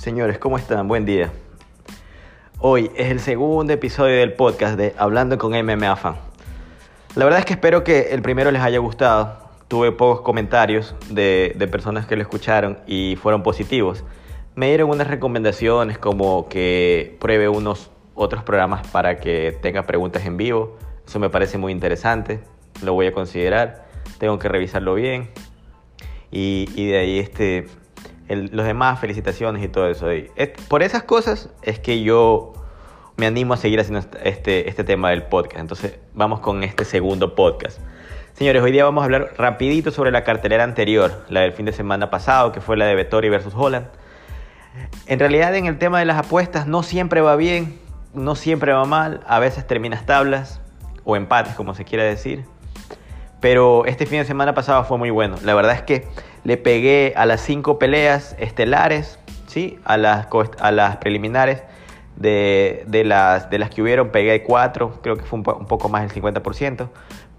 Señores, ¿cómo están? Buen día. Hoy es el segundo episodio del podcast de Hablando con MMA Fan. La verdad es que espero que el primero les haya gustado. Tuve pocos comentarios de, personas que lo escucharon y fueron positivos. Me dieron unas recomendaciones como que pruebe unos otros programas para que tenga preguntas en vivo. Eso me parece muy interesante. Lo voy a considerar. Tengo que revisarlo bien. Y de ahí este, los demás felicitaciones y todo eso. Por esas cosas es que yo me animo a seguir haciendo este, este tema del podcast. Entonces vamos con este segundo podcast. Señores, hoy día vamos a hablar rapidito sobre la cartelera anterior, la del fin de semana pasado, que fue la de Vettori versus Holland. En realidad en el tema de las apuestas no siempre va bien, no siempre va mal, a veces terminas tablas o empates como se quiera decir. Pero este fin de semana pasado fue muy bueno. La verdad es que le pegué a las cinco peleas estelares, ¿sí? a, las, a las preliminares de, de, las, de las que hubieron, pegué cuatro, creo que fue un, poco más del 50%.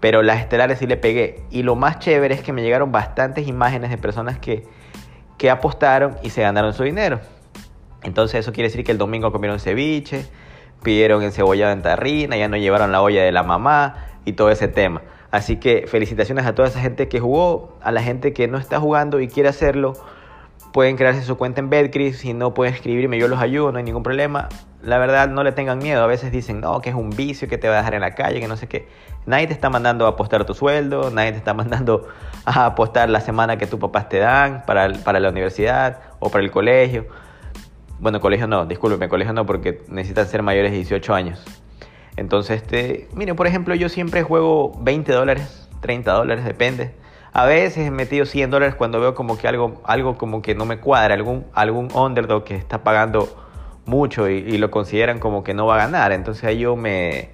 Pero las estelares sí le pegué. Y lo más chévere es que me llegaron bastantes imágenes de personas que, que apostaron y se ganaron su dinero. Entonces eso quiere decir que el domingo comieron ceviche, pidieron encebollado en tarrina, ya no llevaron la olla de la mamá y todo ese tema. Así que felicitaciones a toda esa gente que jugó, a la gente que no está jugando y quiere hacerlo. Pueden crearse su cuenta en Betcris, si no pueden escribirme, yo los ayudo, no hay ningún problema. La verdad, no le tengan miedo. A veces dicen, no, que es un vicio que te va a dejar en la calle, que no sé qué. Nadie te está mandando a apostar tu sueldo, nadie te está mandando a apostar la semana que tus papás te dan para, para la universidad o para el colegio. Bueno, colegio no, discúlpeme, colegio no, porque necesitan ser mayores de 18 años. Entonces, este, mire, por ejemplo, yo siempre juego 20 dólares, 30 dólares, depende. A veces he metido 100 dólares cuando veo como que algo, algo como que no me cuadra, algún, algún underdog que está pagando mucho y, y, lo consideran como que no va a ganar. Entonces ahí yo me,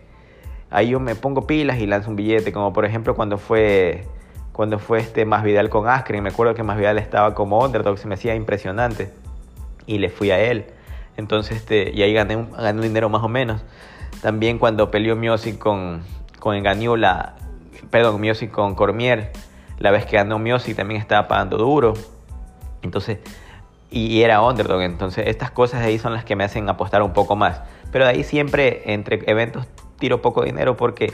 ahí yo me pongo pilas y lanzo un billete, como por ejemplo cuando fue, cuando fue este Masvidal con Askren. Me acuerdo que Masvidal estaba como underdog, se me hacía impresionante y le fui a él. Entonces, este, y ahí gané un, gané un dinero más o menos. También cuando peleó Miosic con, con Engañola, perdón, Miosic con Cormier, la vez que ganó Miosic también estaba pagando duro. Entonces, y era underdog. Entonces, estas cosas ahí son las que me hacen apostar un poco más. Pero de ahí siempre, entre eventos, tiro poco dinero porque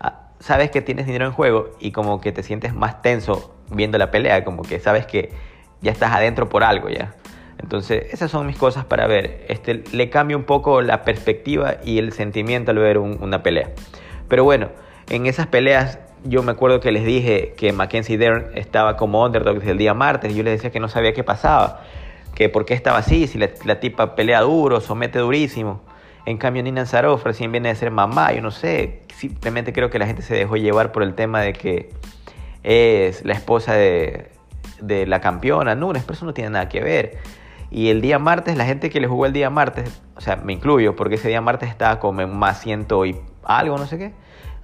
ah, sabes que tienes dinero en juego y como que te sientes más tenso viendo la pelea, como que sabes que ya estás adentro por algo ya. Entonces, esas son mis cosas para ver. Este, le cambia un poco la perspectiva y el sentimiento al ver un, una pelea. Pero bueno, en esas peleas yo me acuerdo que les dije que Mackenzie Dern estaba como underdog desde el día martes yo les decía que no sabía qué pasaba, que por qué estaba así, si la, tipa pelea duro, somete durísimo. En cambio, Nina Zaroff recién viene de ser mamá, yo no sé, simplemente creo que la gente se dejó llevar por el tema de que es la esposa de, de la campeona pero eso no tiene nada que ver. Y el día martes, la gente que le jugó el día martes, o sea, me incluyo, porque ese día martes estaba como en más ciento y algo, no sé qué.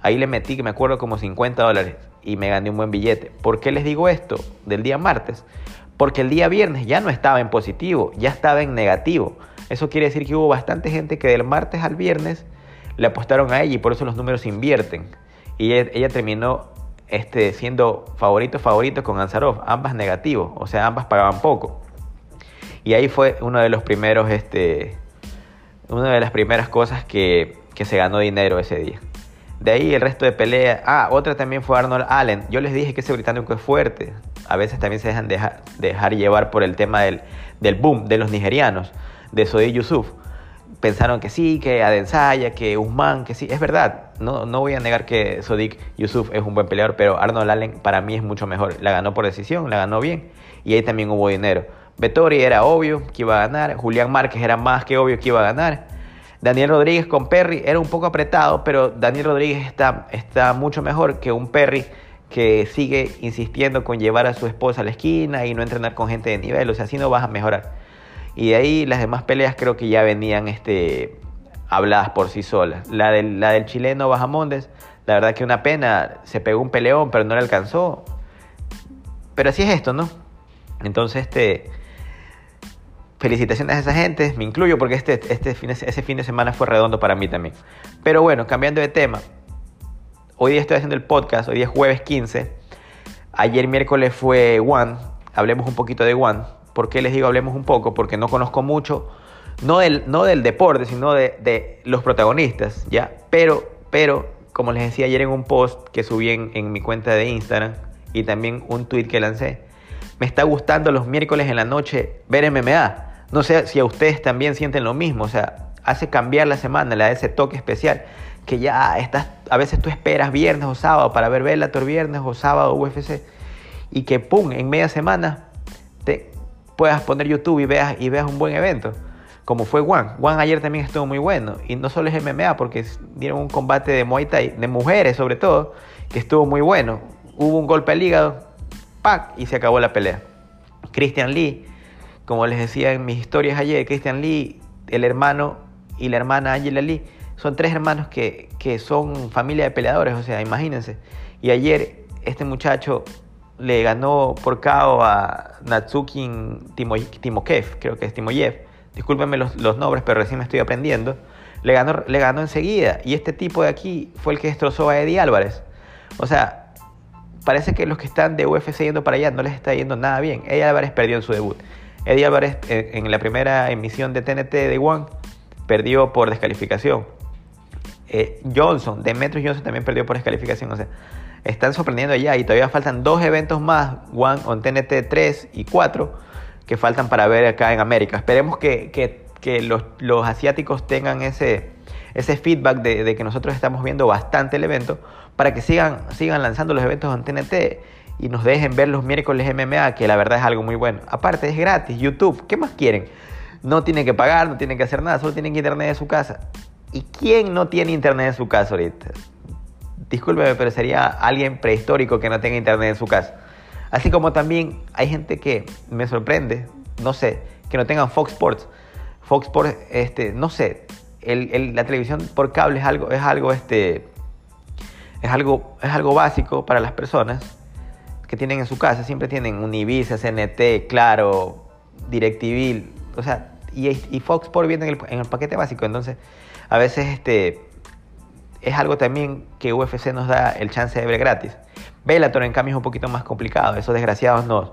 Ahí le metí, que me acuerdo, como 50 dólares y me gané un buen billete. ¿Por qué les digo esto del día martes? Porque el día viernes ya no estaba en positivo, ya estaba en negativo. Eso quiere decir que hubo bastante gente que del martes al viernes le apostaron a ella y por eso los números invierten. Y ella, terminó este, siendo favorito favorito con Ansarov, ambas negativos, o sea, ambas pagaban poco. Y ahí fue uno de los primeros, este, una de las primeras cosas que, que se ganó dinero ese día. De ahí el resto de pelea. Ah, otra también fue Arnold Allen. Yo les dije que ese británico es fuerte. A veces también se dejan dejar, llevar por el tema del, del, boom de los nigerianos, de Sodi Yusuf. Pensaron que sí, que Adensaya, que Usman, que sí. Es verdad. No, no voy a negar que Sodik Yusuf es un buen peleador, pero Arnold Allen para mí es mucho mejor. La ganó por decisión, la ganó bien. Y ahí también hubo dinero. Vettori era obvio que iba a ganar. Julián Márquez era más que obvio que iba a ganar. Daniel Rodríguez con Perry era un poco apretado, pero Daniel Rodríguez está, está mucho mejor que un Perry que sigue insistiendo con llevar a su esposa a la esquina y no entrenar con gente de nivel. O sea, así no vas a mejorar. Y de ahí las demás peleas creo que ya venían este, habladas por sí solas. La del, la del chileno Bajamondes, la verdad que una pena. Se pegó un peleón, pero no le alcanzó. Pero así es esto, ¿no? Entonces, este felicitaciones a esa gente, me incluyo porque este, este fin ese fin de semana fue redondo para mí también. Pero bueno, cambiando de tema, hoy día estoy haciendo el podcast, hoy día es jueves 15, ayer miércoles fue One, hablemos un poquito de One, ¿Por qué les digo hablemos un poco? Porque no conozco mucho, no del, no del deporte, sino de, de los protagonistas, ¿ya? Pero, pero, como les decía ayer en un post que subí en, en mi cuenta de Instagram y también un tweet que lancé, me está gustando los miércoles en la noche ver MMA. No sé si a ustedes también sienten lo mismo, o sea, hace cambiar la semana, le da ese toque especial que ya estás, a veces tú esperas viernes o sábado para ver Bellator viernes o sábado UFC y que pum, en media semana te puedas poner YouTube y veas, y veas un buen evento, como fue Juan. Juan ayer también estuvo muy bueno y no solo es MMA porque dieron un combate de Muay Thai, de mujeres sobre todo, que estuvo muy bueno. Hubo un golpe al hígado, ¡pac! y se acabó la pelea. Christian Lee, como les decía en mis historias ayer, Christian Lee, el hermano y la hermana Angela Lee, son tres hermanos que, que son familia de peleadores, o sea, imagínense. Y ayer este muchacho le ganó por KO a Natsuki Timokev, creo que es Timoyev. Discúlpenme los, los, nombres, pero recién me estoy aprendiendo. Le ganó, le ganó enseguida. Y este tipo de aquí fue el que destrozó a Eddie Álvarez. O sea, parece que los que están de UFC yendo para allá no les está yendo nada bien. Eddie Álvarez perdió en su debut. Eddie Álvarez en la primera emisión de TNT de One perdió por descalificación. Eh, Johnson, Demetrius Johnson también perdió por descalificación. O sea, están sorprendiendo ya y todavía faltan dos eventos más, One on TNT 3 y 4, que faltan para ver acá en América. Esperemos que, que, que los, los, asiáticos tengan ese, ese feedback de, que nosotros estamos viendo bastante el evento para que sigan, sigan lanzando los eventos en TNT y nos dejen ver los miércoles MMA, que la verdad es algo muy bueno. Aparte es gratis, YouTube, ¿qué más quieren? No tienen que pagar, no tienen que hacer nada, solo tienen internet en su casa. ¿Y quién no tiene internet en su casa ahorita? Discúlpeme, pero sería alguien prehistórico que no tenga internet en su casa. Así como también hay gente que me sorprende, no sé, que no tengan Fox Sports. Fox Sports, este, no sé, el, el, la televisión por cable es algo, es algo, este, es algo, es algo básico para las personas que tienen en su casa. Siempre tienen Univision, CNT, Claro, DirecTV, o sea, y, Fox Sports viene en el, paquete básico. Entonces, a veces este, es algo también que UFC nos da el chance de ver gratis. Bellator en cambio es un poquito más complicado. Esos desgraciados nos,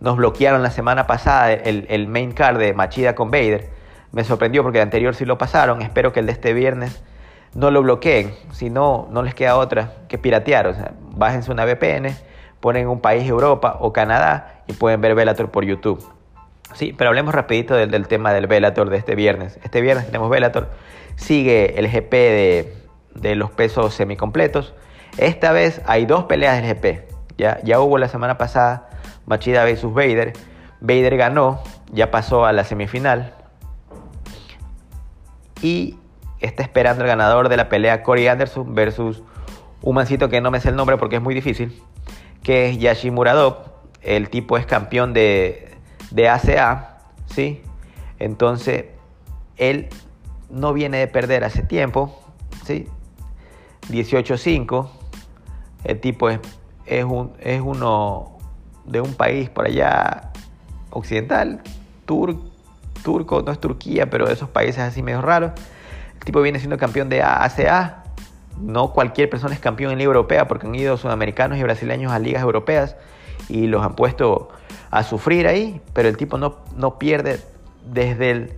nos bloquearon la semana pasada el, el, main card de Machida con Vader. Me sorprendió porque el anterior sí lo pasaron. Espero que el de este viernes no lo bloqueen. Si no, no les queda otra que piratear. O sea, bájense una VPN, ponen un país Europa o Canadá y pueden ver Bellator por YouTube. Sí, pero hablemos rapidito del, tema del Bellator de este viernes. Este viernes tenemos Bellator. Sigue el GP de, los pesos semicompletos. Esta vez hay dos peleas del GP. Ya, ya hubo la semana pasada Machida versus Vader. Vader ganó, ya pasó a la semifinal. Y está esperando el ganador de la pelea Corey Anderson versus un mancito que no me sé el nombre porque es muy difícil, que es Yashimuradov. El tipo es campeón de, de ACA, ¿sí? Entonces, él no viene de perder hace tiempo, ¿sí? 18-5. El tipo es, es, un, es uno de un país por allá occidental, tur, turco, no es Turquía, pero de esos países así medio raros. El tipo viene siendo campeón de ACA. No cualquier persona es campeón en Liga Europea porque han ido sudamericanos y brasileños a ligas europeas y los han puesto a sufrir ahí, pero el tipo no, no pierde desde el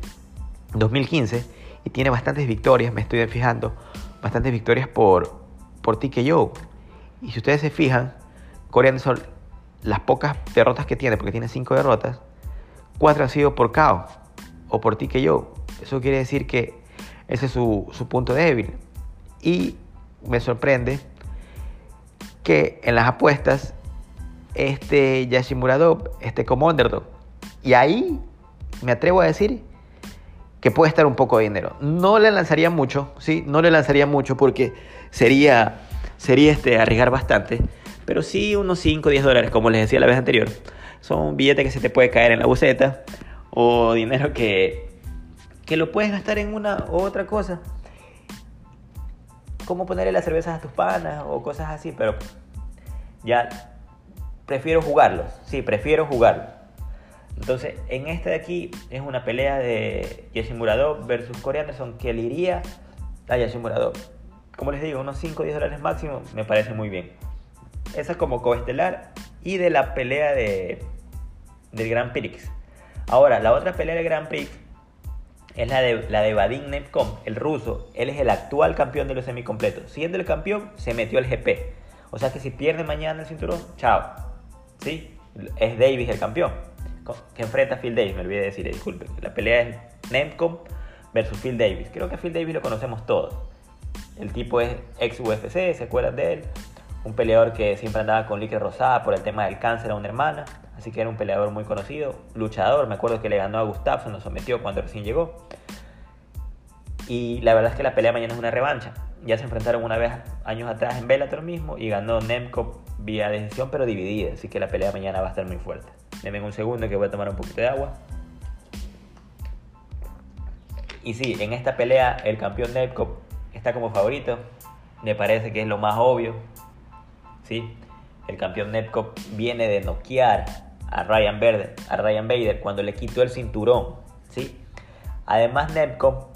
2015 y tiene bastantes victorias, me estoy fijando, bastantes victorias por, por TKO. Y si ustedes se fijan, Corey Anderson, las pocas derrotas que tiene, porque tiene cinco derrotas, cuatro han sido por KO o por TKO. Eso quiere decir que ese es su, su punto débil. Y me sorprende que en las apuestas este Yashimuradov esté como underdog. Y ahí me atrevo a decir que puede estar un poco de dinero. No le lanzaría mucho, ¿sí? No le lanzaría mucho porque sería, sería este, arriesgar bastante, pero sí unos 5 o 10 dólares, como les decía la vez anterior. Son billetes que se te puede caer en la buceta o dinero que, que lo puedes gastar en una u otra cosa. Como ponerle las cervezas a tus panas o cosas así, pero ya prefiero jugarlos. Sí, prefiero jugarlos. Entonces, en este de aquí es una pelea de Jesse Muradov versus Corey Anderson que le iría a Jesse Muradov. Como les digo, unos 5 o 10 dólares máximo me parece muy bien. Esa es como coestelar y de la pelea de, del Gran Prix. Ahora, la otra pelea del Grand Prix es la de, la de Vadim Nemkov, el ruso. Él es el actual campeón de los semicompletos. Siendo el campeón, se metió al GP. O sea que si pierde mañana el cinturón, chao. ¿Sí? Es Davis el campeón. Que enfrenta Phil Davis, me olvidé decir, disculpe. La pelea es Nemkov versus Phil Davis. Creo que a Phil Davis lo conocemos todos. El tipo es ex UFC, ¿se acuerdan de él? Un peleador que siempre andaba con líquido rosada por el tema del cáncer a una hermana. Así que era un peleador muy conocido, luchador. Me acuerdo que le ganó a Gustafsson, lo sometió cuando recién llegó. Y la verdad es que la pelea mañana es una revancha. Ya se enfrentaron una vez años atrás en Bellator mismo y ganó Nemkov vía decisión pero dividida. Así que la pelea mañana va a estar muy fuerte. Denme un segundo que voy a tomar un poquito de agua. Y sí, en esta pelea el campeón Nemkov está como favorito. Me parece que es lo más obvio. ¿sí? El campeón Nemkov viene de noquear a Ryan, Bader, a Ryan Bader cuando le quitó el cinturón. ¿sí? Además, Nemkov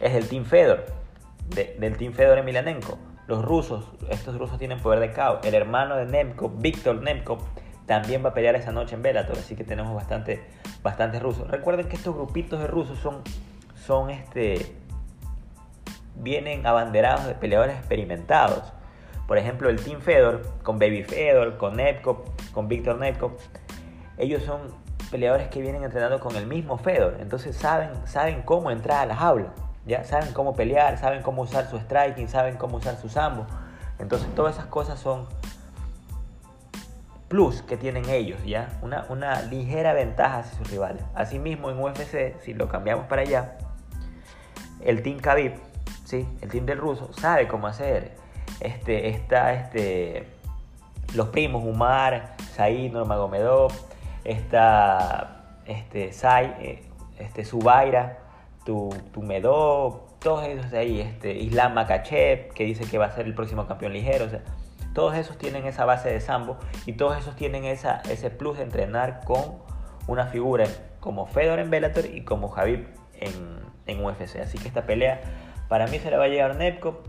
es del Team Fedor, del Team Fedor Emelianenko. Los rusos, estos rusos tienen poder de caos. El hermano de Nemkov, Víctor Nemkov, también va a pelear esa noche en Bellator, así que tenemos bastante, rusos. Recuerden que estos grupitos de rusos son, son este, vienen abanderados de peleadores experimentados. Por ejemplo, el Team Fedor, con Baby Fedor, con Nemkov, con Víctor Nemkov, ellos son peleadores que vienen entrenando con el mismo Fedor, entonces saben, saben cómo entrar a las aulas, ya saben cómo pelear, saben cómo usar su striking, saben cómo usar su sambo. Entonces todas esas cosas son plus que tienen ellos, ya una, una ligera ventaja hacia sus rivales. Asimismo en UFC, si lo cambiamos para allá, el Team Khabib, ¿sí? el team del ruso, sabe cómo hacer. Este, está este, los primos Umar, Said, Nurmagomedov, está este, Sai, eh, este, Zubaira, tu, tu Medó, todos esos de ahí, este, Islam Makachev, que dice que va a ser el próximo campeón ligero, o sea, todos esos tienen esa base de sambo y todos esos tienen esa, ese plus de entrenar con una figura como Fedor en Bellator y como Javib en, en UFC. Así que esta pelea para mí se la va a llegar Nepco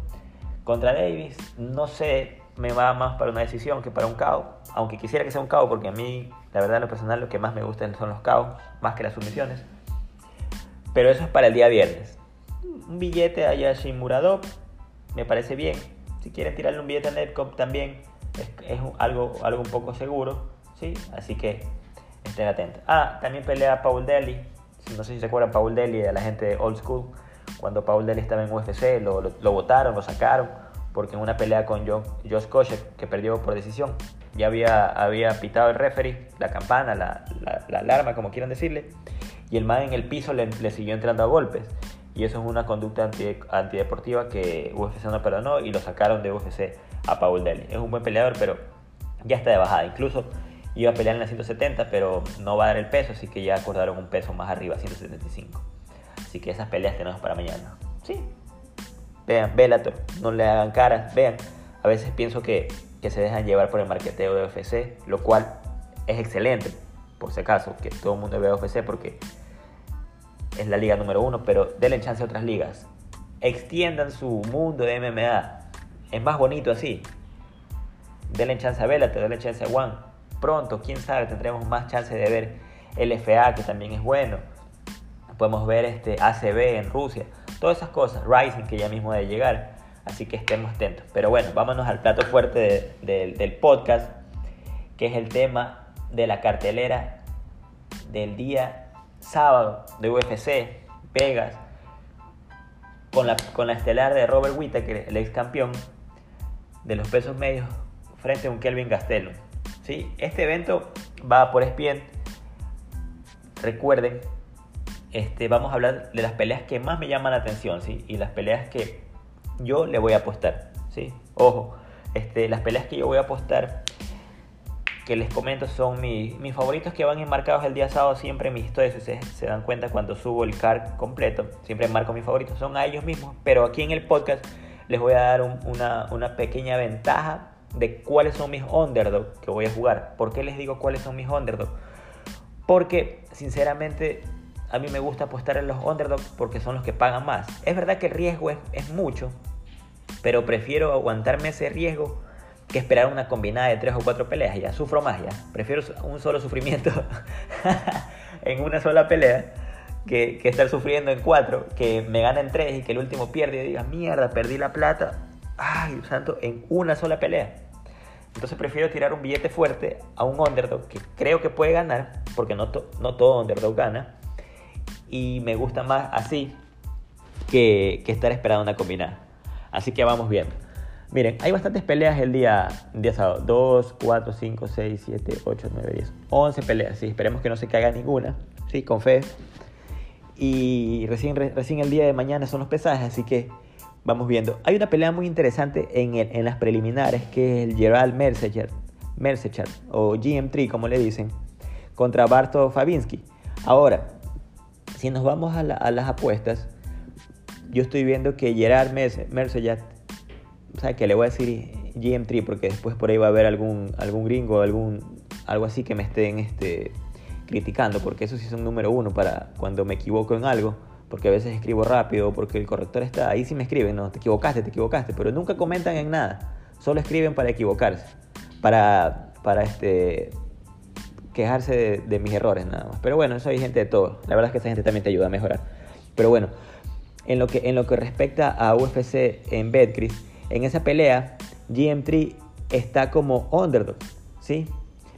contra Davis. No sé, me va más para una decisión que para un KO. Aunque quisiera que sea un KO porque a mí la verdad, en lo personal, lo que más me gustan son los caos, más que las sumisiones. Pero eso es para el día viernes. Un billete a Yashin Muradov me parece bien. Si quieren tirarle un billete a Netcom también es, algo, algo un poco seguro. ¿sí? Así que estén atentos. Ah, también pelea Paul Daly. No sé si se acuerdan Paul Daly de la gente de Old School. Cuando Paul Daly estaba en UFC, lo, lo, votaron, lo sacaron. Porque en una pelea con Josh Koscheck, que perdió por decisión, ya había, había pitado el referee, la campana, la, la, alarma, como quieran decirle, y el man en el piso le, le, siguió entrando a golpes. Y eso es una conducta anti, antideportiva que UFC no perdonó y lo sacaron de UFC a Paul Daly. Es un buen peleador, pero ya está de bajada. Incluso iba a pelear en la 170, pero no va a dar el peso, así que ya acordaron un peso más arriba, 175. Así que esas peleas tenemos para mañana. Sí. Vean, Bellator, no le hagan caras, vean. A veces pienso que que se dejan llevar por el marqueteo de UFC, lo cual es excelente, por si acaso, que todo el mundo vea UFC porque es la liga número uno, pero denle chance a otras ligas. Extiendan su mundo de MMA. Es más bonito así. Denle chance a Bellator, denle chance a One. Pronto, quién sabe, tendremos más chance de ver LFA, que también es bueno. Podemos ver este ACB en Rusia. Todas esas cosas. Rising, que ya mismo debe llegar. Así que estemos atentos. Pero bueno, vámonos al plato fuerte del podcast, que es el tema de la cartelera del día sábado de UFC, Vegas, con la, con la estelar de Robert Whittaker, el ex campeón de los pesos medios, frente a un Kelvin Gastelum. ¿Sí? Este evento va por ESPN. Recuerden, este, vamos a hablar de las peleas que más me llaman la atención ¿sí? y las peleas que yo le voy a apostar, ¿sí? Ojo, este, las peleas que yo voy a apostar, que les comento, son mis favoritos que van enmarcados el día sábado siempre en mis historias, se, se dan cuenta cuando subo el card completo, siempre marco mis favoritos, son a ellos mismos, pero aquí en el podcast les voy a dar una, una pequeña ventaja de cuáles son mis underdogs que voy a jugar. ¿Por qué les digo cuáles son mis underdogs? Porque sinceramente a mí me gusta apostar en los underdogs porque son los que pagan más. Es verdad que el riesgo es, mucho, pero prefiero aguantarme ese riesgo que esperar una combinada de tres o cuatro peleas, ya sufro más, ya, prefiero un solo sufrimiento en una sola pelea que, estar sufriendo en cuatro, que me gana en tres y que el último pierde y diga, mierda, perdí la plata. Ay, santo, en una sola pelea. Entonces prefiero tirar un billete fuerte a un underdog que creo que puede ganar, porque no todo underdog gana. Y me gusta más así que, que estar esperando una combinada. Así que vamos viendo. Miren, hay bastantes peleas el día, día sábado. 2, 4, 5, 6, 7, 8, 9, 10. 11 peleas, sí. Esperemos que no se caiga ninguna. Sí, con fe. Y recién, recién el día de mañana son los pesajes, así que vamos viendo. Hay una pelea muy interesante en, en las preliminares, que es el Gerald Mercecher, Mercecher o GM3 como le dicen, contra Barto Fabinsky. Ahora, si nos vamos a, la, las apuestas, yo estoy viendo que Gerard Mercecher, o sea, que le voy a decir GM3 porque después por ahí va a haber algún, algún gringo, algún, algo así que me estén este, criticando, porque eso sí es un número uno para cuando me equivoco en algo porque a veces escribo rápido, porque el corrector está ahí, sí me escriben, no, te equivocaste, te equivocaste, pero nunca comentan en nada, solo escriben para equivocarse, para, para este, quejarse de, mis errores nada más. Pero bueno, eso hay gente de todo, la verdad es que esa gente también te ayuda a mejorar. Pero bueno, en lo que, en lo que respecta a UFC en Betcris, en esa pelea, GM3 está como underdog, ¿sí?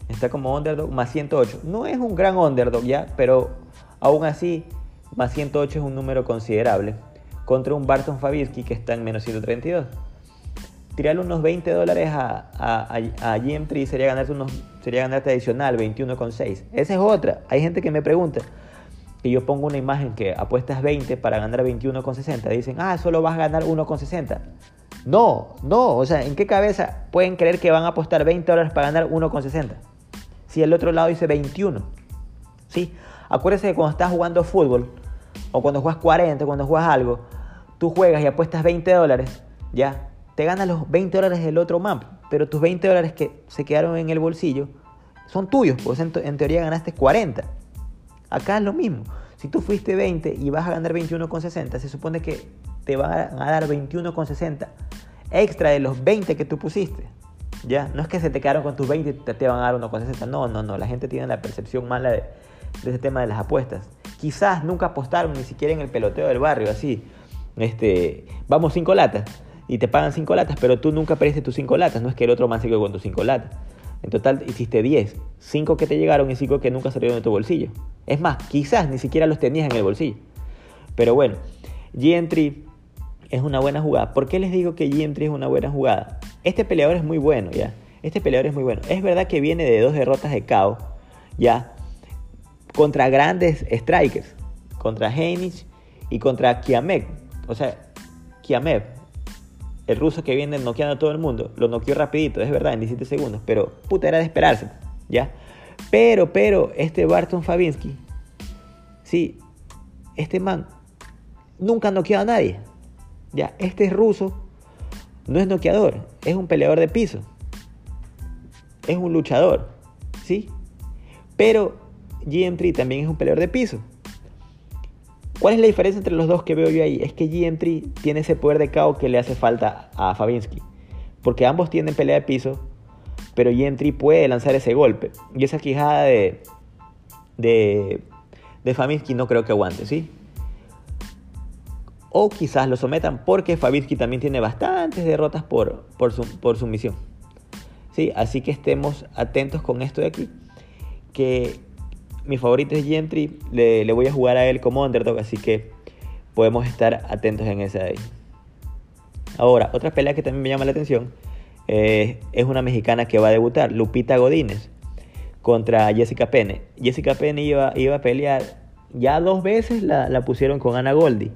Está como underdog más 108. No es un gran underdog ya, pero aún así más 108 es un número considerable, contra un Barton Fabirsky que está en menos 132. Tirarle unos 20 dólares a, a, a, GM3 sería ganarte, unos, sería ganarte adicional 21,6. Esa es otra. Hay gente que me pregunta, que yo pongo una imagen que apuestas 20 para ganar 21,60. Dicen, ah, solo vas a ganar 1,60. No, no, o sea, ¿en qué cabeza pueden creer que van a apostar 20 dólares para ganar 1,60? Si el otro lado dice 21. ¿Sí? Acuérdense que cuando estás jugando fútbol, o cuando juegas 40, cuando juegas algo, tú juegas y apuestas 20 dólares, ya, te ganas los 20 dólares del otro man, pero tus 20 dólares que se quedaron en el bolsillo son tuyos, pues en, en teoría ganaste 40. Acá es lo mismo. Si tú fuiste 20 y vas a ganar 21,60, se supone que te van a dar 21,60 extra de los 20 que tú pusiste. Ya, no es que se te quedaron con tus 20 y te, te van a dar 1,60. No, no, no. La gente tiene la percepción mala de, de ese tema de las apuestas. Quizás nunca apostaron ni siquiera en el peloteo del barrio, así. Este, vamos cinco latas y te pagan cinco latas, pero tú nunca perdiste tus cinco latas. No es que el otro man se quedó con tus cinco latas. En total hiciste 10, 5 que te llegaron y 5 que nunca salieron de tu bolsillo. Es más, quizás ni siquiera los tenías en el bolsillo. Pero bueno, GM3 es una buena jugada. ¿Por qué les digo que GM3 es una buena jugada? Este peleador es muy bueno, ¿ya? Este peleador es muy bueno. Es verdad que viene de dos derrotas de KO, ¿ya? contra grandes strikers, contra Heinich y contra Kiamek. O sea, Kiamev, el ruso que viene noqueando a todo el mundo, lo noqueó rapidito, es verdad, en 17 segundos, pero puta, era de esperarse, ¿ya? Pero, pero, este Barton Fabinsky, sí, este man nunca noqueó a nadie, ¿ya? Este ruso no es noqueador, es un peleador de piso, es un luchador, ¿sí? Pero GM3 también es un peleador de piso. ¿Cuál es la diferencia entre los dos que veo yo ahí? Es que GM3 tiene ese poder de KO que le hace falta a Fabinsky. Porque ambos tienen pelea de piso, pero GM3 puede lanzar ese golpe. Y esa quijada de, de, de Fabinsky no creo que aguante, ¿sí? O quizás lo sometan porque Fabinsky también tiene bastantes derrotas por, por, su, por sumisión. ¿Sí? Así que estemos atentos con esto de aquí. Que mi favorito es Gentry, le, le, voy a jugar a él como underdog, así que podemos estar atentos en ese ahí. Ahora, otra pelea que también me llama la atención eh, es una mexicana que va a debutar, Lupita Godínez, contra Jessica Pene. Jessica Pene iba, iba a pelear, ya dos veces la, la, pusieron con Ana Goldi.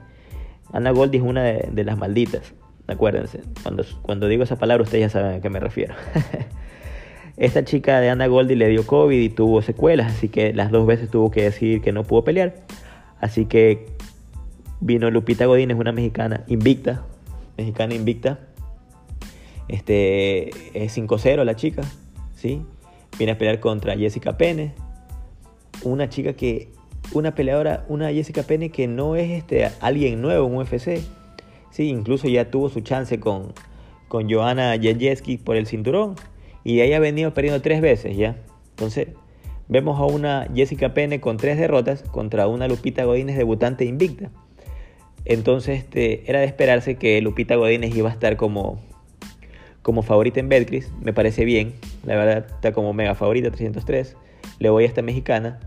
Ana Goldi es una de, de las malditas, acuérdense. Cuando, cuando digo esa palabra ustedes ya saben a qué me refiero. Esta chica de Ana Goldi le dio COVID y tuvo secuelas, así que las dos veces tuvo que decidir que no pudo pelear. Así que vino Lupita Godín, es una mexicana invicta, mexicana invicta. Este es 5-0 la chica, ¿sí? Viene a pelear contra Jessica Pene, una chica que una peleadora, una Jessica Pene que no es este alguien nuevo en UFC. Sí, incluso ya tuvo su chance con con Joanna Jędrzejczyk por el cinturón y ella ha venido perdiendo tres veces ya. Entonces, vemos a una Jessica Pene con tres derrotas contra una Lupita Godínez debutante invicta. Entonces este, era de esperarse que Lupita Godínez iba a estar como, como favorita en Betcris. Me parece bien, la verdad está como mega favorita, 303. Le voy a esta mexicana.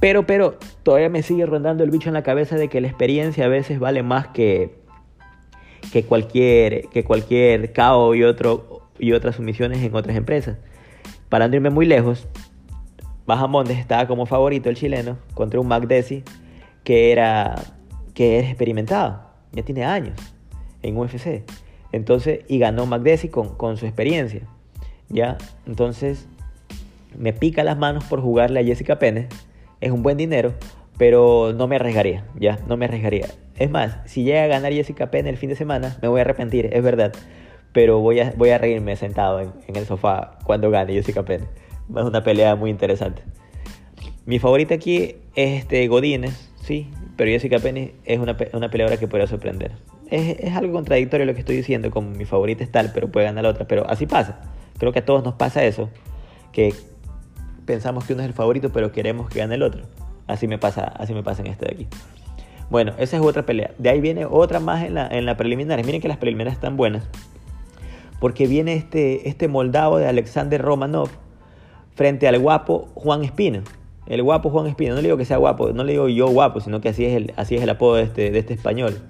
Pero, pero, todavía me sigue rondando el bicho en la cabeza de que la experiencia a veces vale más que, que cualquier, que cualquier KO y, otro, y otras sumisiones en otras empresas. Para no irme muy lejos, Bajamontes estaba como favorito el chileno contra un Desi que era, que era experimentado, ya tiene años en UFC. Entonces, y ganó Magdesi con, con su experiencia. ¿ya? Entonces, me pica las manos por jugarle a Jessica Pérez. Es un buen dinero, pero no me arriesgaría, ¿ya? No me arriesgaría. Es más, si llega a ganar Jessica Pérez el fin de semana, me voy a arrepentir, es verdad. Pero voy a, voy a reírme sentado en, el sofá cuando gane Jessica Pérez. Es una pelea muy interesante. Mi favorita aquí es este Godínez, sí, pero Jessica Penny es una, una peleadora que puede sorprender. Es, es, algo contradictorio lo que estoy diciendo, como mi favorita es tal, pero puede ganar la otra, pero así pasa. Creo que a todos nos pasa eso, que pensamos que uno es el favorito, pero queremos que gane el otro. Así me pasa, así me pasa en este de aquí. Bueno, esa es otra pelea. De ahí viene otra más en la, en la preliminar. Miren que las preliminares están buenas. Porque viene este, este moldavo de Alexander Romanov, frente al guapo Juan Espino. El guapo Juan Espino, no le digo que sea guapo, no le digo yo guapo, sino que así es el, así es el apodo de este, de este español,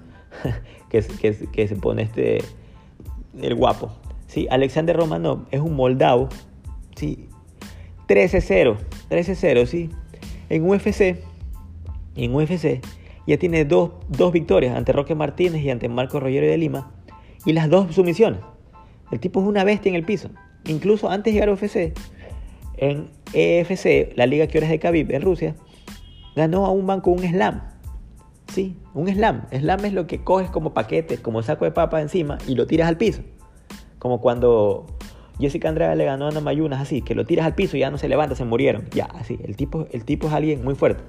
que, que, que, se pone este, el guapo. ¿sí? Alexander Romanov es un moldavo, ¿sí? 13-0, 13-0, ¿sí? En UFC, en UFC ya tiene dos, dos victorias ante Roque Martínez y ante Marco Rogerio de Lima, y las dos sumisiones. El tipo es una bestia en el piso. Incluso antes de llegar a UFC, en EFC, la liga que es de Khabib en Rusia, ganó a un banco un slam. Sí, un slam. Slam es lo que coges como paquete, como saco de papa encima y lo tiras al piso. Como cuando Jessica Andrade le ganó a Ana Mayunas así, que lo tiras al piso y ya no se levanta, se murieron. Ya, así. El tipo, el tipo es alguien muy fuerte.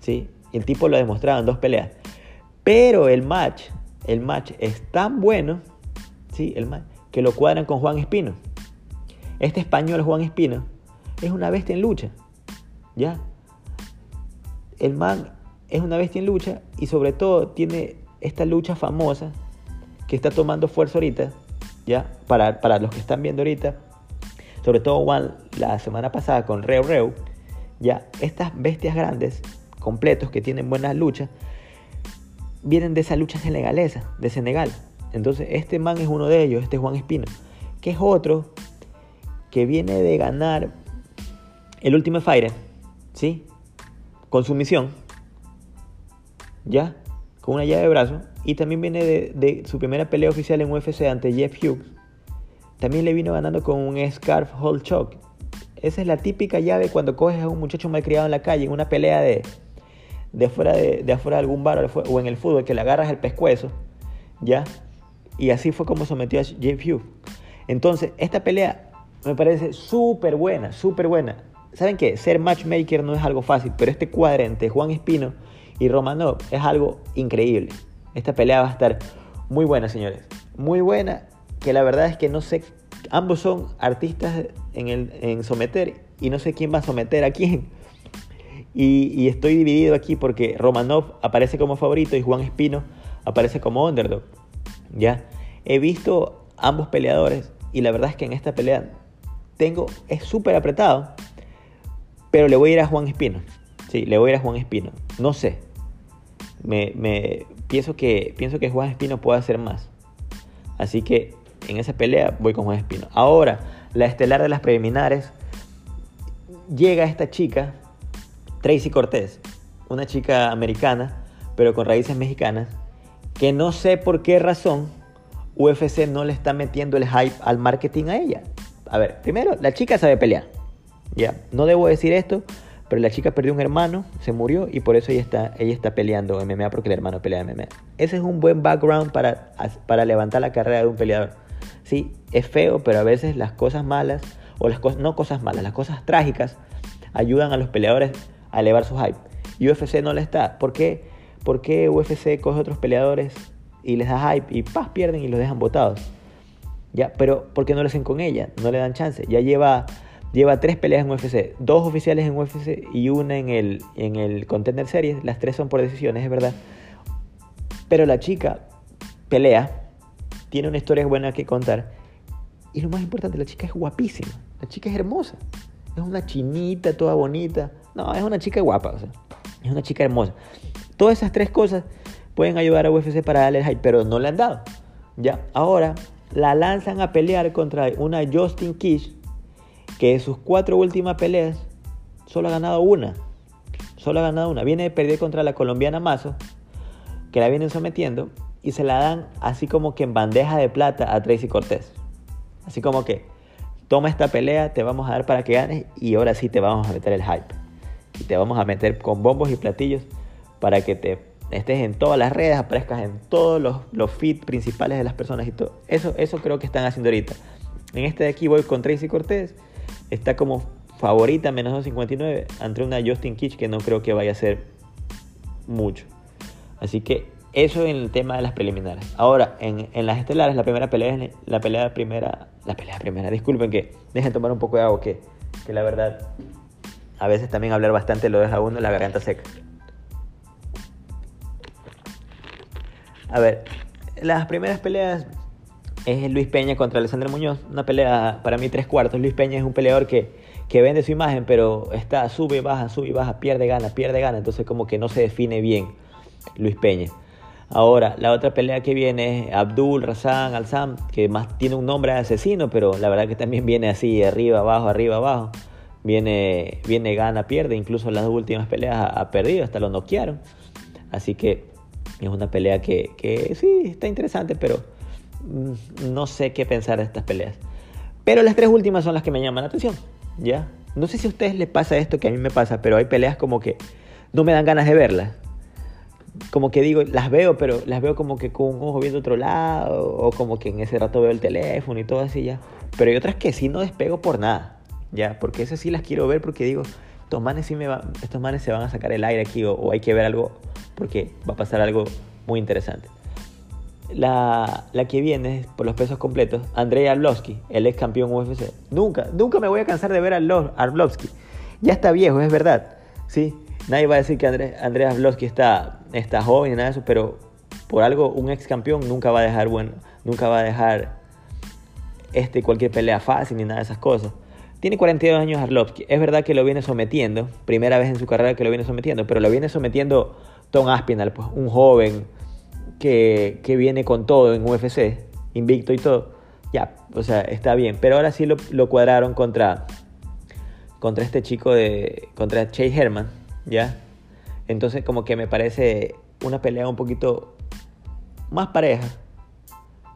Sí, el tipo lo ha demostrado en dos peleas. Pero el match, el match es tan bueno, sí, el match, que lo cuadran con Juan Espino. Este español Juan Espino es una bestia en lucha. ¿Ya? El man es una bestia en lucha y sobre todo tiene esta lucha famosa que está tomando fuerza ahorita, ¿ya? Para, para los que están viendo ahorita, sobre todo Juan la semana pasada con Reu Reu, ya, estas bestias grandes, completos, que tienen buenas luchas, vienen de esa lucha senegalesa, de Senegal. Entonces, este man es uno de ellos, este Juan Espino, que es otro que viene de ganar el último Fire, ¿sí? Con su misión, ¿ya? Con una llave de brazo. Y también viene de, su primera pelea oficial en UFC ante Jeff Hughes. También le vino ganando con un Scarf Hold Choke. Esa es la típica llave cuando coges a un muchacho malcriado en la calle en una pelea de, de afuera de, de afuera de algún bar o en el fútbol que le agarras el pescuezo, ¿ya? Y así fue como sometió a Jeff Hughes. Entonces, esta pelea me parece súper buena, súper buena. ¿Saben qué? Ser matchmaker no es algo fácil, pero este cuadrante, Juan Espino y Romanov, es algo increíble. Esta pelea va a estar muy buena, señores. Muy buena, que la verdad es que no sé, ambos son artistas en, someter y no sé quién va a someter a quién. Y, estoy dividido aquí porque Romanov aparece como favorito y Juan Espino aparece como underdog. ¿Ya? He visto ambos peleadores y la verdad es que en esta pelea tengo, es súper apretado, pero le voy a ir a Juan Espino. Sí, le voy a ir a Juan Espino. No sé. Me, me, pienso, que, pienso que Juan Espino puede hacer más. Así que en esa pelea voy con Juan Espino. Ahora, la estelar de las preliminares, llega esta chica, Tracy Cortés, una chica americana, pero con raíces mexicanas, que no sé por qué razón UFC no le está metiendo el hype al marketing a ella a ver, primero, la chica sabe pelear. Ya, no debo decir esto, pero la chica perdió un hermano, se murió y por eso ella está, ella está peleando MMA porque el hermano pelea MMA. Ese es un buen background para, para levantar la carrera de un peleador. Sí, es feo, pero a veces las cosas malas, o las cosas, no cosas malas, las cosas trágicas, ayudan a los peleadores a elevar su hype. Y UFC no le está. ¿Por qué? ¿Por qué UFC coge a otros peleadores y les da hype y paz pierden y los dejan botados? Ya, pero ¿por qué no lo hacen con ella? No le dan chance. Ya lleva, lleva tres peleas en UFC, dos oficiales en UFC y una en el, en el Contender Series. Las tres son por decisiones, es verdad. Pero la chica pelea, tiene una historia buena que contar. Y lo más importante, la chica es guapísima. La chica es hermosa. Es una chinita, toda bonita. No, es una chica guapa. Es una chica hermosa. Todas esas tres cosas pueden ayudar a UFC para darle el hype, pero no le han dado. Ya, ahora la lanzan a pelear contra una Justin Kish, que de sus cuatro últimas peleas solo ha ganado una. Solo ha ganado una. Viene de perder contra la colombiana Mazo, que la vienen sometiendo, y se la dan así como que en bandeja de plata a Tracy Cortés. Así como que, toma esta pelea, te vamos a dar para que ganes, y ahora sí te vamos a meter el hype. Y te vamos a meter con bombos y platillos para que te estés en todas las redes, aparezcas en todos los, los feeds principales de las personas y todo. Eso, eso creo que están haciendo ahorita. En este de aquí voy con Tracy Cortés. Está como favorita menos 259 ante una Justin Kitch que no creo que vaya a ser mucho. Así que eso en el tema de las preliminares. Ahora, en, en las estelares, la primera pelea la pelea primera. La pelea primera, disculpen que dejen tomar un poco de agua, que, que la verdad a veces también hablar bastante lo deja uno la garganta seca. A ver, las primeras peleas es Luis Peña contra Alexander Muñoz. Una pelea para mí tres cuartos. Luis Peña es un peleador que, que vende su imagen, pero está sube, baja, sube, baja, pierde, gana, pierde, gana. Entonces como que no se define bien Luis Peña. Ahora, la otra pelea que viene es Abdul Razan Alzam, que más tiene un nombre de asesino, pero la verdad que también viene así, arriba, abajo, arriba, abajo. Viene, viene gana, pierde. Incluso las dos últimas peleas ha, ha perdido, hasta lo noquearon. Así que es una pelea que, que sí, está interesante, pero mm, no sé qué pensar de estas peleas. Pero las tres últimas son las que me llaman la atención, ¿ya? No sé si a ustedes les pasa esto que a mí me pasa, pero hay peleas como que no me dan ganas de verlas. Como que digo, las veo, pero las veo como que con un ojo viendo otro lado, o como que en ese rato veo el teléfono y todo así ya. Pero hay otras que sí no despego por nada, ¿ya? Porque esas sí las quiero ver porque digo, estos manes, sí me va, estos manes se van a sacar el aire aquí o, hay que ver algo porque va a pasar algo muy interesante. La, la, que viene por los pesos completos, Andrei Arlovsky, el ex campeón UFC. Nunca, nunca me voy a cansar de ver a Arlovsky. Ya está viejo, es verdad. ¿sí? Nadie va a decir que Andrei Arlovsky está, está joven y nada de eso, pero por algo un ex campeón nunca va a dejar bueno, nunca va a dejar este, cualquier pelea fácil ni nada de esas cosas. Tiene 42 años Arlovsky. Es verdad que lo viene sometiendo, primera vez en su carrera que lo viene sometiendo, pero lo viene sometiendo Tom Aspinall, pues, un joven que, que, viene con todo en UFC, invicto y todo. Ya, o sea, está bien. Pero ahora sí lo, lo cuadraron contra, contra este chico de. contra Chase Herman, ¿ya? Entonces, como que me parece una pelea un poquito más pareja,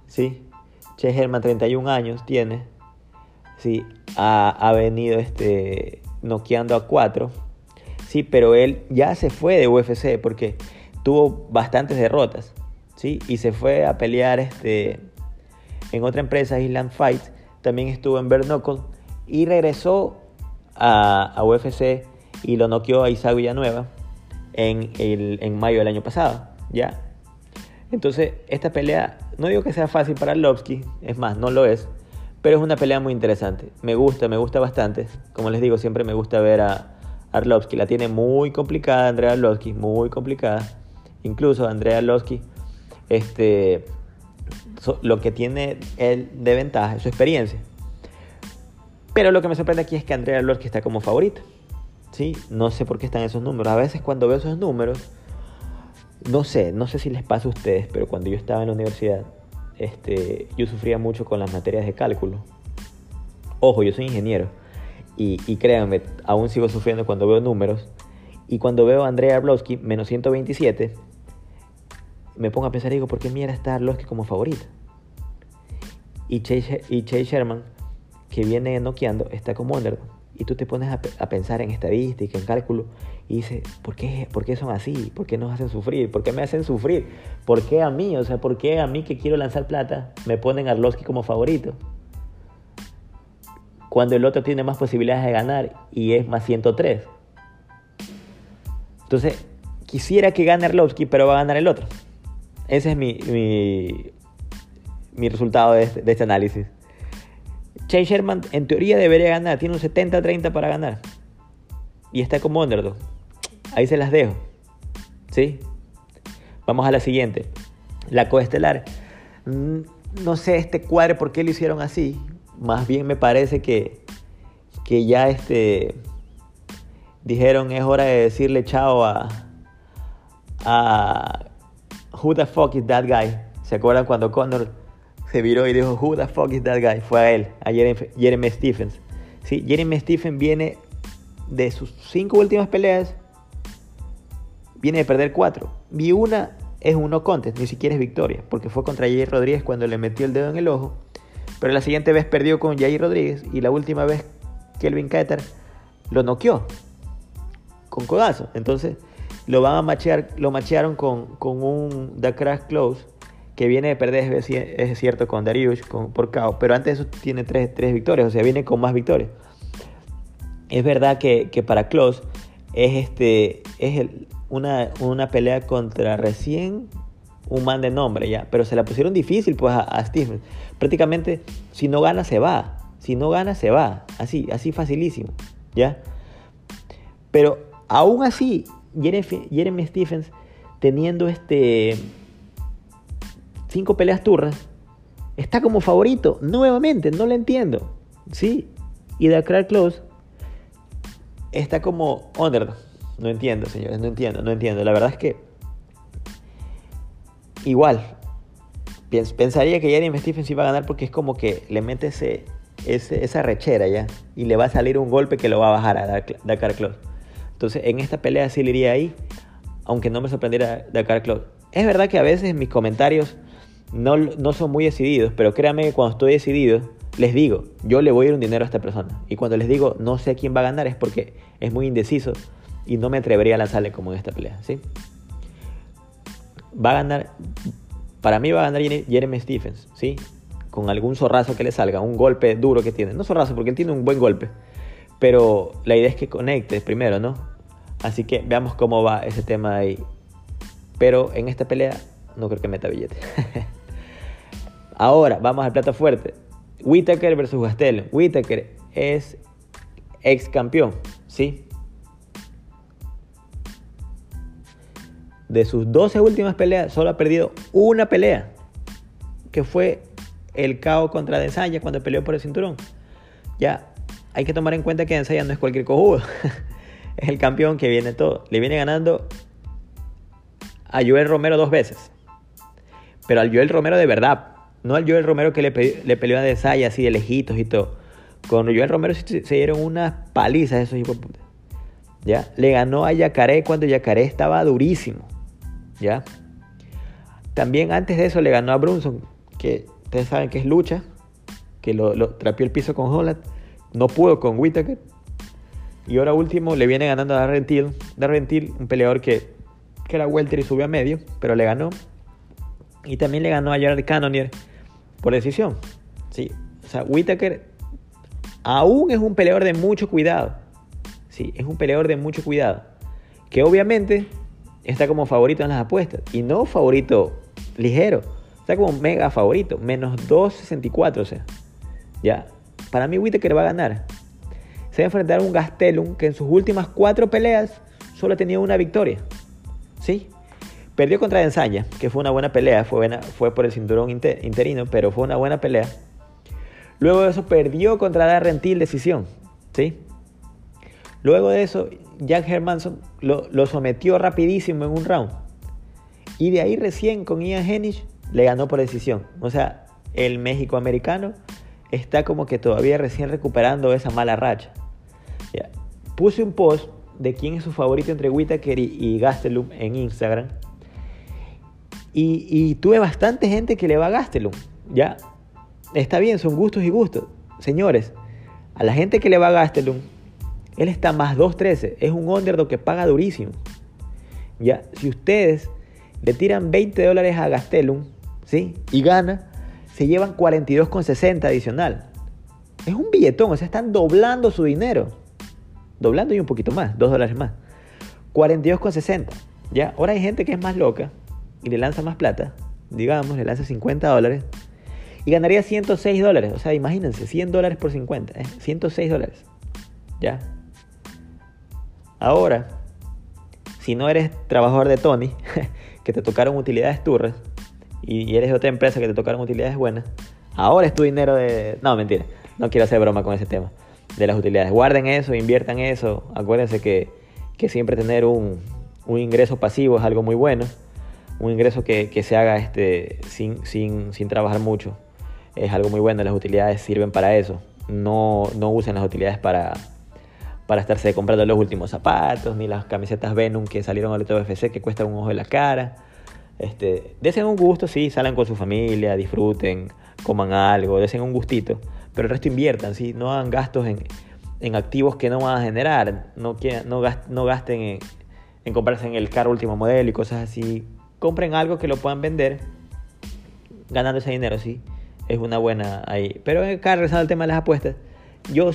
¿sí? Chase Herman, 31 años tiene, ¿sí? Ha, ha venido este, noqueando a 4 sí, pero él ya se fue de UFC porque tuvo bastantes derrotas, sí, y se fue a pelear este, en otra empresa, Island Fight, también estuvo en Bernocle y regresó a, a, UFC y lo noqueó a Isaac Villanueva en, el, en mayo del año pasado, ¿ya? Entonces, esta pelea, no digo que sea fácil para Lovsky, es más, no lo es, pero es una pelea muy interesante. Me gusta, me gusta bastante. Como les digo, siempre me gusta ver a, Arlovsky la tiene muy complicada, Andrea Arlovsky, muy complicada. Incluso Andrea Arlovsky, este, lo que tiene él de ventaja es su experiencia. Pero lo que me sorprende aquí es que Andrea Arlovsky está como favorita. ¿sí? No sé por qué están esos números. A veces cuando veo esos números, no sé, no sé si les pasa a ustedes, pero cuando yo estaba en la universidad, este, yo sufría mucho con las materias de cálculo. Ojo, yo soy ingeniero y, y, créanme, aún sigo sufriendo cuando veo números. Y cuando veo a Andrea Arlovsky, menos 127, me pongo a pensar y digo, ¿por qué mierda está Arlovsky como favorita? Y Chase, y Chase Sherman, que viene noqueando, está como underdog. Y tú te pones a, pensar en estadística, en cálculo, y dices, ¿por qué, ¿por qué son así? ¿Por qué nos hacen sufrir? ¿Por qué me hacen sufrir? ¿Por qué a mí? O sea, ¿por qué a mí que quiero lanzar plata me ponen a Arlovsky como favorito? cuando el otro tiene más posibilidades de ganar y es más 103. Entonces, quisiera que gane Arlovsky, pero va a ganar el otro. Ese es mi, mi, resultado de este, de este, análisis. Chase Sherman en teoría debería ganar, tiene un 70-30 para ganar. Y está como underdog. Ahí se las dejo. ¿Sí? Vamos a la siguiente. La coestelar. Mm, no sé este cuadro por qué lo hicieron así. Más bien me parece que, que ya este, dijeron es hora de decirle chao a, a Who the fuck is that guy? ¿Se acuerdan cuando Connor se viró y dijo Who the fuck is that guy? Fue a él, a Jeremy, Stephens. ¿Sí? Jeremy Stephens viene de sus cinco últimas peleas, viene de perder cuatro. Y una es un no contest, ni siquiera es victoria, porque fue contra Jair Rodríguez cuando le metió el dedo en el ojo. Pero la siguiente vez perdió con Jair Rodríguez y la última vez Kelvin Keter lo noqueó con codazo. Entonces lo van a machear, lo machearon con, un The Crash Close que viene de perder, es, cierto, con Darius con, por KO, pero antes de eso tiene tres, victorias, o sea, viene con más victorias. Es verdad que, para Close es, este, es una, una pelea contra recién un man de nombre, ya, pero se la pusieron difícil pues a, a Stephen. Prácticamente, si no gana, se va. Si no gana, se va. Así, así facilísimo, ¿ya? Pero aún así, Jeremy, Stephens, teniendo este cinco peleas turras, está como favorito. Nuevamente, no lo entiendo. Sí. Y Dakar Close está como under. No entiendo, señores, no entiendo, no entiendo. La verdad es que igual pensaría que Jeremy Stephens iba a ganar porque es como que le mete ese, esa rechera ya y le va a salir un golpe que lo va a bajar a Dakar Close. Entonces, en esta pelea sí le iría ahí, aunque no me sorprendiera Dakar Close. Es verdad que a veces mis comentarios no, no son muy decididos, pero créanme que cuando estoy decidido, les digo, yo le voy a ir un dinero a esta persona. Y cuando les digo, no sé quién va a ganar, es porque es muy indeciso y no me atrevería a lanzarle como en esta pelea, ¿sí? Va a ganar, para mí va a ganar Jeremy Stephens, ¿sí? Con algún zorrazo que le salga, un golpe duro que tiene. No zorrazo, porque él tiene un buen golpe. Pero la idea es que conectes primero, ¿no? Así que veamos cómo va ese tema ahí. Pero en esta pelea no creo que meta billete. Ahora, vamos al plato fuerte. Whitaker versus Gastelum. Whitaker es ex campeón, ¿sí? De sus 12 últimas peleas, solo ha perdido una pelea, que fue el KO contra Desanya cuando peleó por el cinturón. Ya, hay que tomar en cuenta que Desanya no es cualquier cojudo. es el campeón que viene todo. Le viene ganando a Joel Romero dos veces. Pero al Joel Romero de verdad. No al Joel Romero que le, peleó a Desaya así de lejitos y todo. Con Joel Romero se, dieron unas palizas esos hijos ¿Ya? Le ganó a Yacaré cuando Yacaré estaba durísimo. ¿Ya? También antes de eso le ganó a Brunson, que ustedes saben que es lucha, que lo, lo trapió el piso con Holland. No pudo con Whittaker. Y ahora último le viene ganando a Darren Till. Un peleador que, que era welter y subió a medio, pero le ganó. Y también le ganó a Gerard Cannonier por decisión. Sí, o sea, Whittaker aún es un peleador de mucho cuidado. Sí, es un peleador de mucho cuidado. Que obviamente está como favorito en las apuestas. Y no favorito ligero. Está como mega favorito. Menos 2.64, o sea. Ya. Para mí Whittaker va a ganar se va a enfrentar a un Gastelum que en sus últimas cuatro peleas solo ha tenido una victoria. ¿Sí? Perdió contra Ensaya, que fue una buena pelea, fue, fue por el cinturón interino, pero fue una buena pelea. Luego de eso perdió contra Darrentil decisión. ¿Sí? Luego de eso, Jack Hermanson lo, lo, sometió rapidísimo en un round. Y de ahí recién con Ian Hennig le ganó por decisión. O sea, el México americano está como que todavía recién recuperando esa mala racha. Puse un post de quién es su favorito entre Whitaker y, Gastelum en Instagram. Y, tuve bastante gente que le va a Gastelum. ¿ya? Está bien, son gustos y gustos. Señores, a la gente que le va a Gastelum, él está más 2.13. Es un underdog que paga durísimo. ¿ya? Si ustedes le tiran 20 dólares a Gastelum ¿sí? y gana, se llevan 42,60 adicional. Es un billetón, o sea, están doblando su dinero. Doblando y un poquito más, 2 dólares más. 42,60. ¿Ya? Ahora hay gente que es más loca y le lanza más plata. Digamos, le lanza 50 dólares. y ganaría 106 dólares. O sea, imagínense, 100 dólares por 50, 106 ¿eh? dólares. ¿Ya? Ahora, si no eres trabajador de Tony, que te tocaron utilidades turras, y eres de otra empresa que te tocaron utilidades buenas, ahora es tu dinero de... No, mentira, no quiero hacer broma con ese tema de las utilidades. Guarden eso, inviertan eso. Acuérdense que, que siempre tener un, un, ingreso pasivo es algo muy bueno. Un ingreso que, que se haga este, sin, sin, sin, trabajar mucho es algo muy bueno. Las utilidades sirven para eso. No, no usen las utilidades para, para estarse comprando los últimos zapatos, ni las camisetas Venom que salieron al UFC que cuestan un ojo de la cara. Este, desen un gusto, sí, salgan con su familia, disfruten, coman algo, desen un gustito pero el resto inviertan, ¿sí? no hagan gastos en, en activos que no van a generar, no, no, gasten en, en, comprarse en el carro último modelo y cosas así. Compren algo que lo puedan vender ganando ese dinero, sí. Es una buena ahí. Pero acá regresando al tema de las apuestas, yo,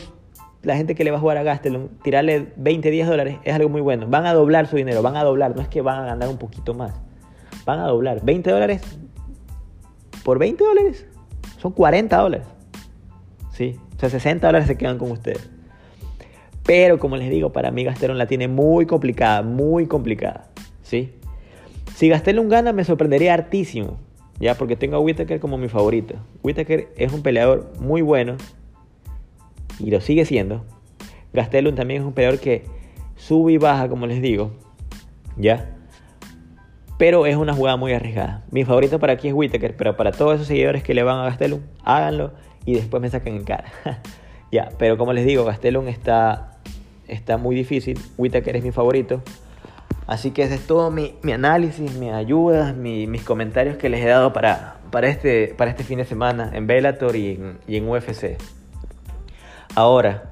la gente que le va a jugar a Gastelum, tirarle 20, 10 dólares es algo muy bueno. Van a doblar su dinero, van a doblar, no es que van a ganar un poquito más. Van a doblar. 20 dólares por 20 dólares son 40 dólares. ¿sí? O sea, 60 dólares se quedan con ustedes. Pero como les digo, para mí Gastelum la tiene muy complicada, muy complicada, ¿sí? Si Gastelum gana me sorprendería hartísimo, ya porque tengo a Whittaker como mi favorito. Whittaker es un peleador muy bueno y lo sigue siendo. Gastelum también es un peleador que sube y baja, como les digo, ¿ya? Pero es una jugada muy arriesgada. Mi favorito para aquí es Whittaker, pero para todos esos seguidores que le van a Gastelum, háganlo y después me sacan en cara. ya, pero como les digo, Gastelum está, está muy difícil. Whitaker es mi favorito. Así que ese es todo mi, mi análisis, mis ayudas, mi, mis comentarios que les he dado para, para, este, para este fin de semana en Bellator y en, UFC. Ahora,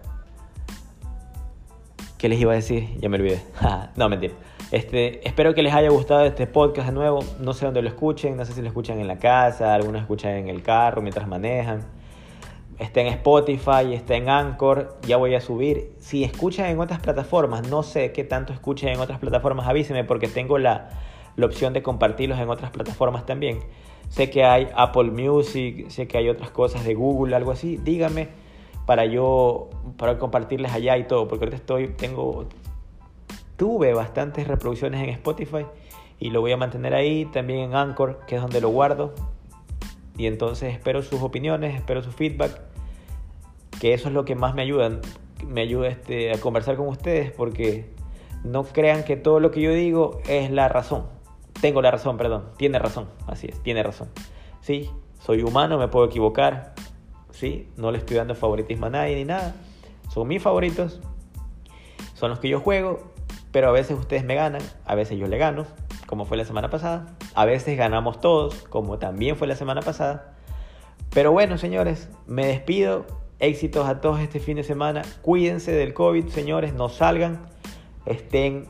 ¿qué les iba a decir? Ya me olvidé. no, mentira. Este, espero que les haya gustado este podcast de nuevo. No sé dónde lo escuchen, no sé si lo escuchan en la casa, algunos escuchan en el carro mientras manejan está en Spotify, está en Anchor, ya voy a subir. Si escuchan en otras plataformas, no sé qué tanto escuchen en otras plataformas, avísenme porque tengo la, la, opción de compartirlos en otras plataformas también. Sé que hay Apple Music, sé que hay otras cosas de Google, algo así. Díganme para yo para compartirles allá y todo, porque ahorita estoy tengo tuve bastantes reproducciones en Spotify y lo voy a mantener ahí, también en Anchor, que es donde lo guardo y entonces espero sus opiniones, espero su feedback, que eso es lo que más me ayuda, me ayuda este, a conversar con ustedes, porque no crean que todo lo que yo digo es la razón. Tengo la razón, perdón, tiene razón, así es, tiene razón. Sí, soy humano, me puedo equivocar, sí, no le estoy dando favoritismo a nadie ni nada. Son mis favoritos, son los que yo juego, pero a veces ustedes me ganan, a veces yo le gano, como fue la semana pasada. A veces ganamos todos, como también fue la semana pasada. Pero bueno, señores, me despido. Éxitos a todos este fin de semana. Cuídense del COVID, señores, no salgan. Estén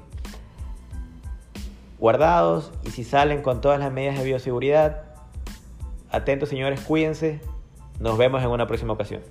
guardados y si salen con todas las medidas de bioseguridad, atentos, señores, cuídense. Nos vemos en una próxima ocasión.